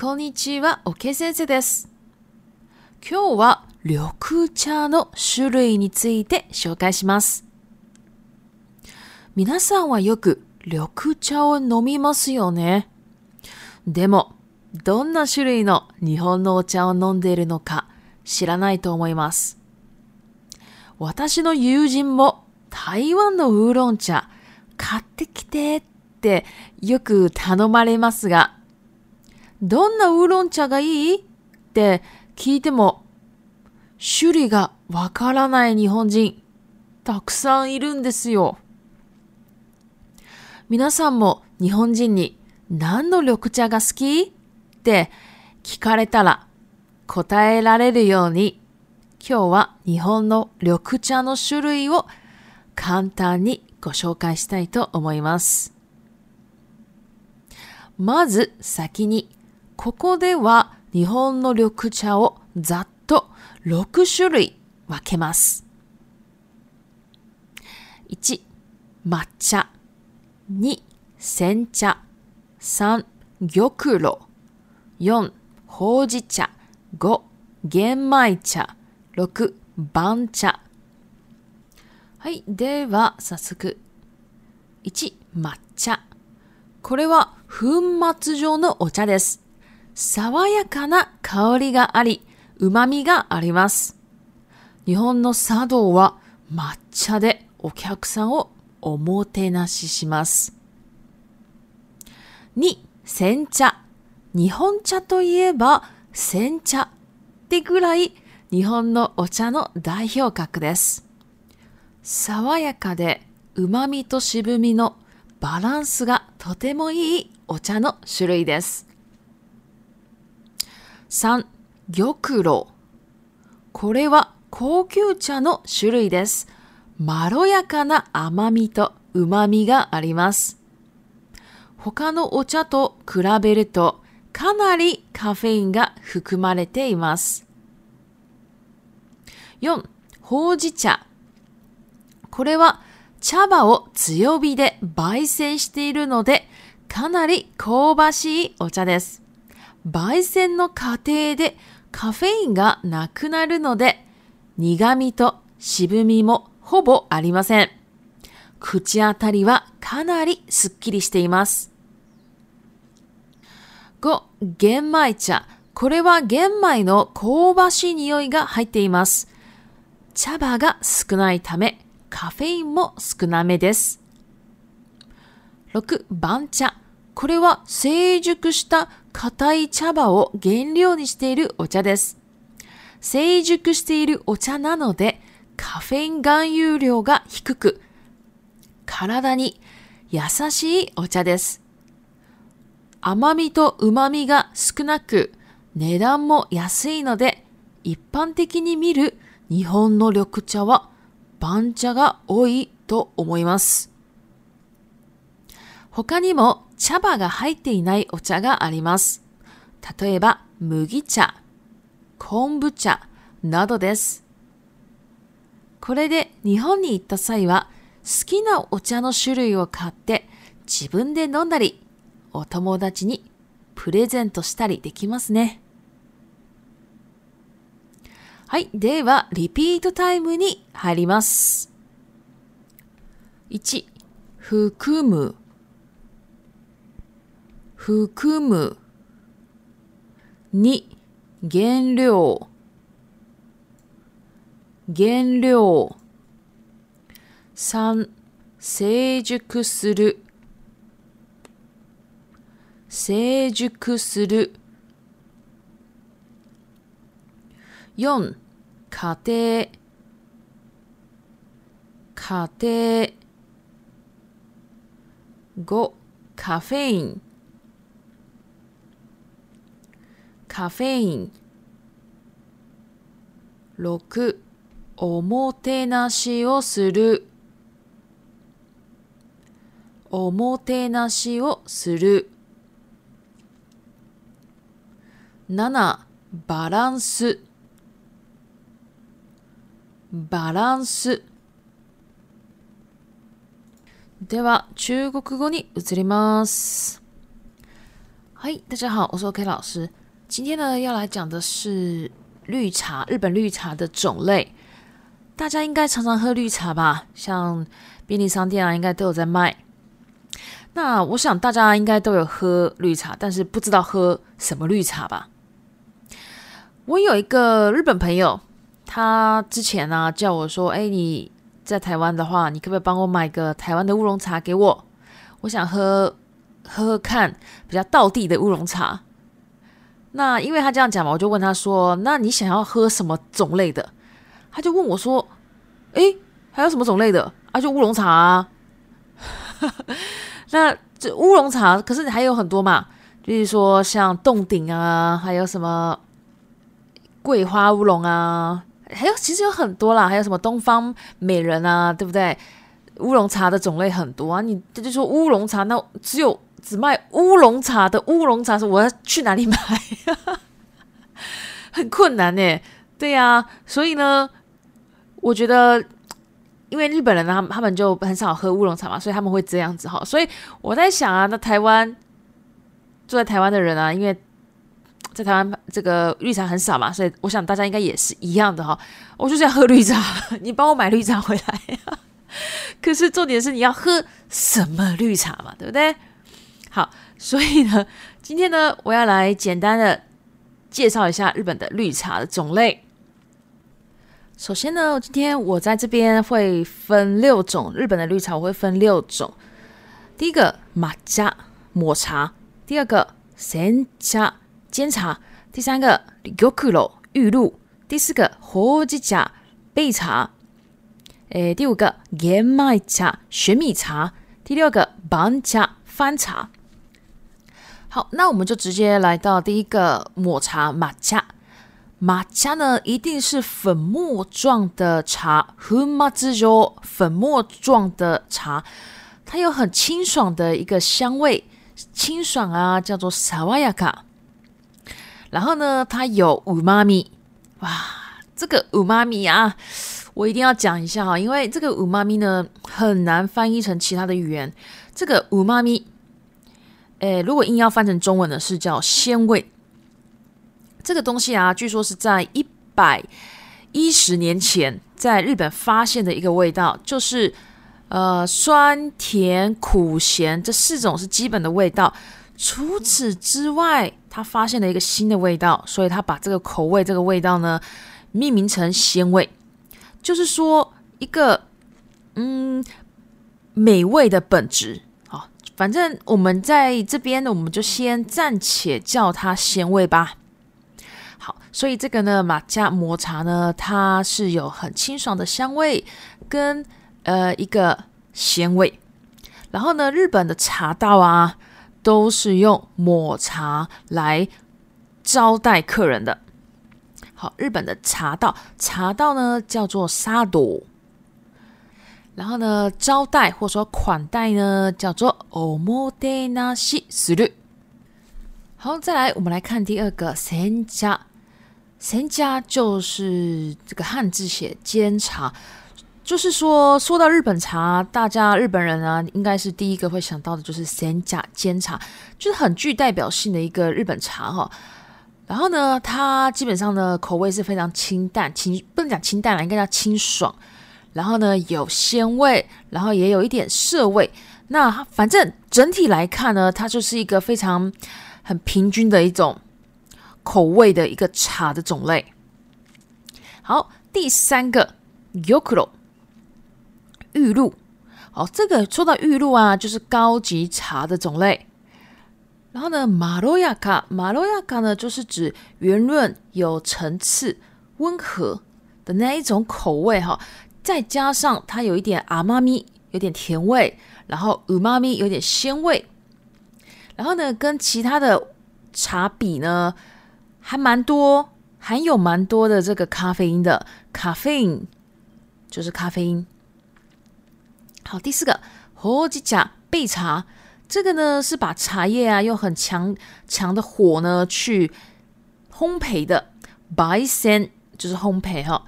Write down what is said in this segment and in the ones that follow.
こんにちは、オケ先生です。今日は緑茶の種類について紹介します。皆さんはよく緑茶を飲みますよね。でも、どんな種類の日本のお茶を飲んでいるのか知らないと思います。私の友人も台湾のウーロン茶買ってきてってよく頼まれますが、どんなウーロン茶がいいって聞いても、種類がわからない日本人、たくさんいるんですよ。皆さんも日本人に何の緑茶が好きって聞かれたら答えられるように今日は日本の緑茶の種類を簡単にご紹介したいと思います。まず先にここでは日本の緑茶をざっと6種類分けます。1、抹茶。2、煎茶。3、玉露。4、ほうじ茶。5、玄米茶。6、番茶。はい。では、早速。1、抹茶。これは粉末状のお茶です。爽やかな香りがあり、旨味があります。日本の茶道は抹茶でお客さんをおもてなしします。2、煎茶。日本茶といえば煎茶ってぐらい日本のお茶の代表格です。爽やかで旨味と渋みのバランスがとてもいいお茶の種類です。3、玉露。これは高級茶の種類です。まろやかな甘みと旨みがあります。他のお茶と比べるとかなりカフェインが含まれています。4. ほうじ茶。これは茶葉を強火で焙煎しているのでかなり香ばしいお茶です。焙煎の過程でカフェインがなくなるので、苦味と渋みもほぼありません。口当たりはかなりすっきりしています。5. 玄米茶。これは玄米の香ばしい匂いが入っています。茶葉が少ないため、カフェインも少なめです。6. 番茶。これは成熟した硬い茶葉を原料にしているお茶です。成熟しているお茶なので、カフェイン含有量が低く、体に優しいお茶です。甘みと旨みが少なく、値段も安いので、一般的に見る日本の緑茶は番茶が多いと思います。他にも茶葉が入っていないお茶があります。例えば、麦茶、昆布茶などです。これで日本に行った際は、好きなお茶の種類を買って自分で飲んだり、お友達にプレゼントしたりできますね。はい。では、リピートタイムに入ります。1、含む。含む。二。原料。原料。三、成熟する。成熟する。四、家庭。家庭。五、カフェイン。カフェイン六、おもてなしをするおもてなしをする七、バランスバランスでは中国語に移ります。はい、大家好，我是 OK 老师。今天呢，要来讲的是绿茶，日本绿茶的种类。大家应该常常喝绿茶吧？像便利商店啊，应该都有在卖。那我想大家应该都有喝绿茶，但是不知道喝什么绿茶吧？我有一个日本朋友，他之前呢叫我说：“哎，你在台湾的话，你可不可以帮我买个台湾的乌龙茶给我？我想喝喝喝看比较道地的乌龙茶。”那因为他这样讲嘛，我就问他说：“那你想要喝什么种类的？”他就问我说：“诶，还有什么种类的？”啊，就乌龙茶。啊。那这乌龙茶，可是你还有很多嘛，就如说像洞顶啊，还有什么桂花乌龙啊，还有其实有很多啦，还有什么东方美人啊，对不对？乌龙茶的种类很多啊，你这就说乌龙茶，那只有。只卖乌龙茶的乌龙茶是我要去哪里买？很困难呢。对呀，所以呢，我觉得，因为日本人他他们就很少喝乌龙茶嘛，所以他们会这样子哈。所以我在想啊，那台湾住在台湾的人啊，因为在台湾这个绿茶很少嘛，所以我想大家应该也是一样的哈。我就是要喝绿茶，你帮我买绿茶回来。可是重点是你要喝什么绿茶嘛，对不对？好，所以呢，今天呢，我要来简单的介绍一下日本的绿茶的种类。首先呢，今天我在这边会分六种日本的绿茶，我会分六种。第一个马茶，抹茶，第二个神茶煎茶，第三个玉露，第四个火之茶焙茶，诶，第五个燕麦茶玄米茶，第六个板茶翻茶。好，那我们就直接来到第一个抹茶马茶。马茶呢，一定是粉末状的茶 u m a z 粉末状的茶，它有很清爽的一个香味，清爽啊，叫做萨瓦亚卡。然后呢，它有 Umami 哇，这个 Umami 啊，我一定要讲一下啊，因为这个 Umami 呢很难翻译成其他的语言，这个 Umami。诶，如果硬要翻成中文呢，是叫鲜味。这个东西啊，据说是在一百一十年前，在日本发现的一个味道，就是呃酸甜苦咸这四种是基本的味道，除此之外，他发现了一个新的味道，所以他把这个口味、这个味道呢，命名成鲜味，就是说一个嗯美味的本质。反正我们在这边呢，我们就先暂且叫它鲜味吧。好，所以这个呢，马家抹茶呢，它是有很清爽的香味，跟呃一个鲜味。然后呢，日本的茶道啊，都是用抹茶来招待客人的。好，日本的茶道，茶道呢叫做沙朵。然后呢，招待或者说款待呢，叫做おもてなしする。好，再来，我们来看第二个，山家。山家就是这个汉字写煎茶，就是说说到日本茶，大家日本人啊，应该是第一个会想到的就是山家煎茶，就是很具代表性的一个日本茶哈。然后呢，它基本上的口味是非常清淡，清不能讲清淡啦，应该叫清爽。然后呢，有鲜味，然后也有一点涩味。那反正整体来看呢，它就是一个非常很平均的一种口味的一个茶的种类。好，第三个 y o k u r o 玉露。好，这个说到玉露啊，就是高级茶的种类。然后呢，Maroyaka Maroyaka 呢，就是指圆润、有层次、温和的那一种口味哈。再加上它有一点阿妈咪，有点甜味，然后五妈咪有点鲜味，然后呢，跟其他的茶比呢，还蛮多，含有蛮多的这个咖啡因的咖啡因，就是咖啡因。好，第四个，火鸡甲焙茶，这个呢是把茶叶啊用很强强的火呢去烘焙的 b a s a n 就是烘焙哈。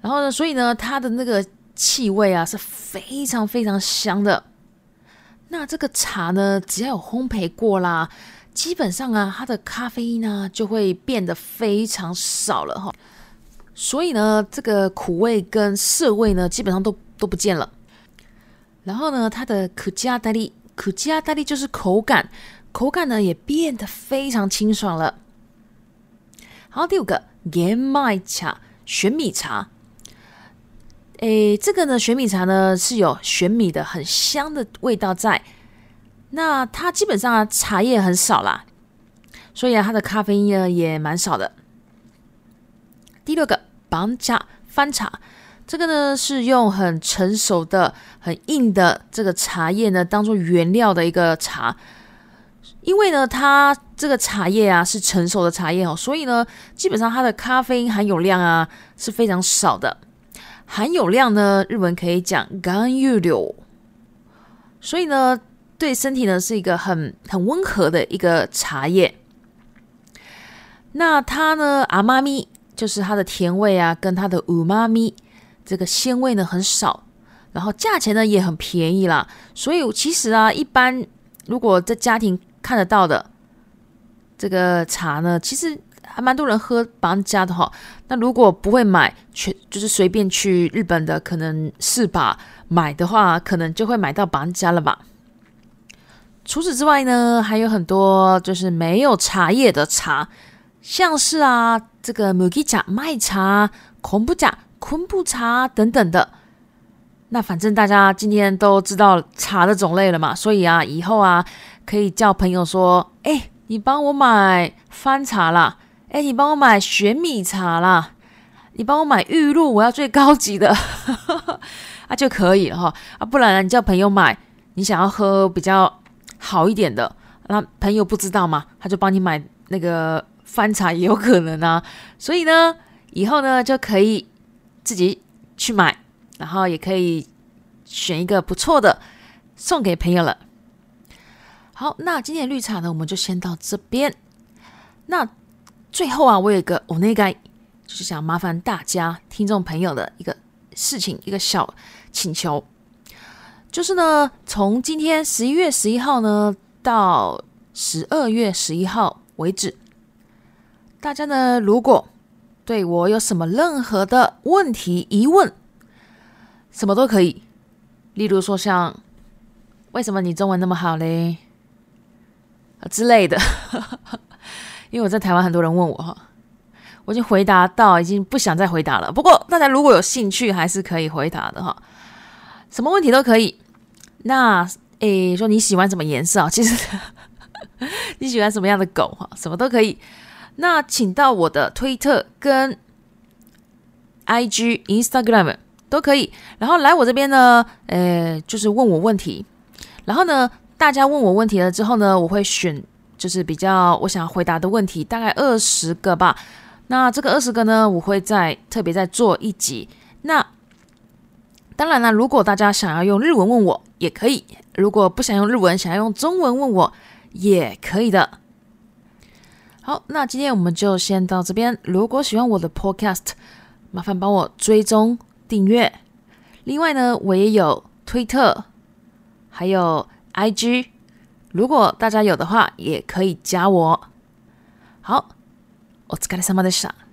然后呢，所以呢，它的那个气味啊是非常非常香的。那这个茶呢，只要有烘焙过啦，基本上啊，它的咖啡因呢就会变得非常少了哈。所以呢，这个苦味跟涩味呢，基本上都都不见了。然后呢，它的可加达利，可加达利就是口感，口感呢也变得非常清爽了。好，第五个 g e m 茶，玄米茶。诶，这个呢，玄米茶呢是有玄米的很香的味道在。那它基本上啊，茶叶很少啦，所以啊，它的咖啡因呢也蛮少的。第六个，绑茶翻茶，这个呢是用很成熟的、很硬的这个茶叶呢当做原料的一个茶。因为呢，它这个茶叶啊是成熟的茶叶哦，所以呢，基本上它的咖啡因含有量啊是非常少的。含有量呢，日文可以讲甘油柳，所以呢，对身体呢是一个很很温和的一个茶叶。那它呢，阿妈咪就是它的甜味啊，跟它的五妈咪这个鲜味呢很少，然后价钱呢也很便宜啦。所以其实啊，一般如果在家庭看得到的这个茶呢，其实。还蛮多人喝别家的哈，那如果不会买，去就是随便去日本的可能是吧。买的话，可能就会买到别家了吧。除此之外呢，还有很多就是没有茶叶的茶，像是啊这个抹茶、麦茶、恐怖茶、昆布茶等等的。那反正大家今天都知道茶的种类了嘛，所以啊，以后啊可以叫朋友说，哎，你帮我买番茶啦。哎，你帮我买玄米茶啦！你帮我买玉露，我要最高级的 啊就可以了哈啊，不然你叫朋友买，你想要喝比较好一点的，那朋友不知道嘛，他就帮你买那个翻茶也有可能啊。所以呢，以后呢就可以自己去买，然后也可以选一个不错的送给朋友了。好，那今天的绿茶呢，我们就先到这边。那。最后啊，我有一个我那个，就是想麻烦大家听众朋友的一个事情，一个小请求，就是呢，从今天十一月十一号呢到十二月十一号为止，大家呢如果对我有什么任何的问题、疑问，什么都可以，例如说像为什么你中文那么好嘞之类的。因为我在台湾很多人问我哈，我已经回答到，已经不想再回答了。不过大家如果有兴趣，还是可以回答的哈，什么问题都可以。那诶，说你喜欢什么颜色啊？其实你喜欢什么样的狗哈？什么都可以。那请到我的推特跟 IG、Instagram 都可以。然后来我这边呢，诶，就是问我问题。然后呢，大家问我问题了之后呢，我会选。就是比较我想要回答的问题，大概二十个吧。那这个二十个呢，我会再特别再做一集。那当然了，如果大家想要用日文问我也可以；如果不想用日文，想要用中文问我也可以的。好，那今天我们就先到这边。如果喜欢我的 Podcast，麻烦帮我追踪订阅。另外呢，我也有推特，还有 IG。如果大家有的话，也可以加我。好，お疲れ様でした。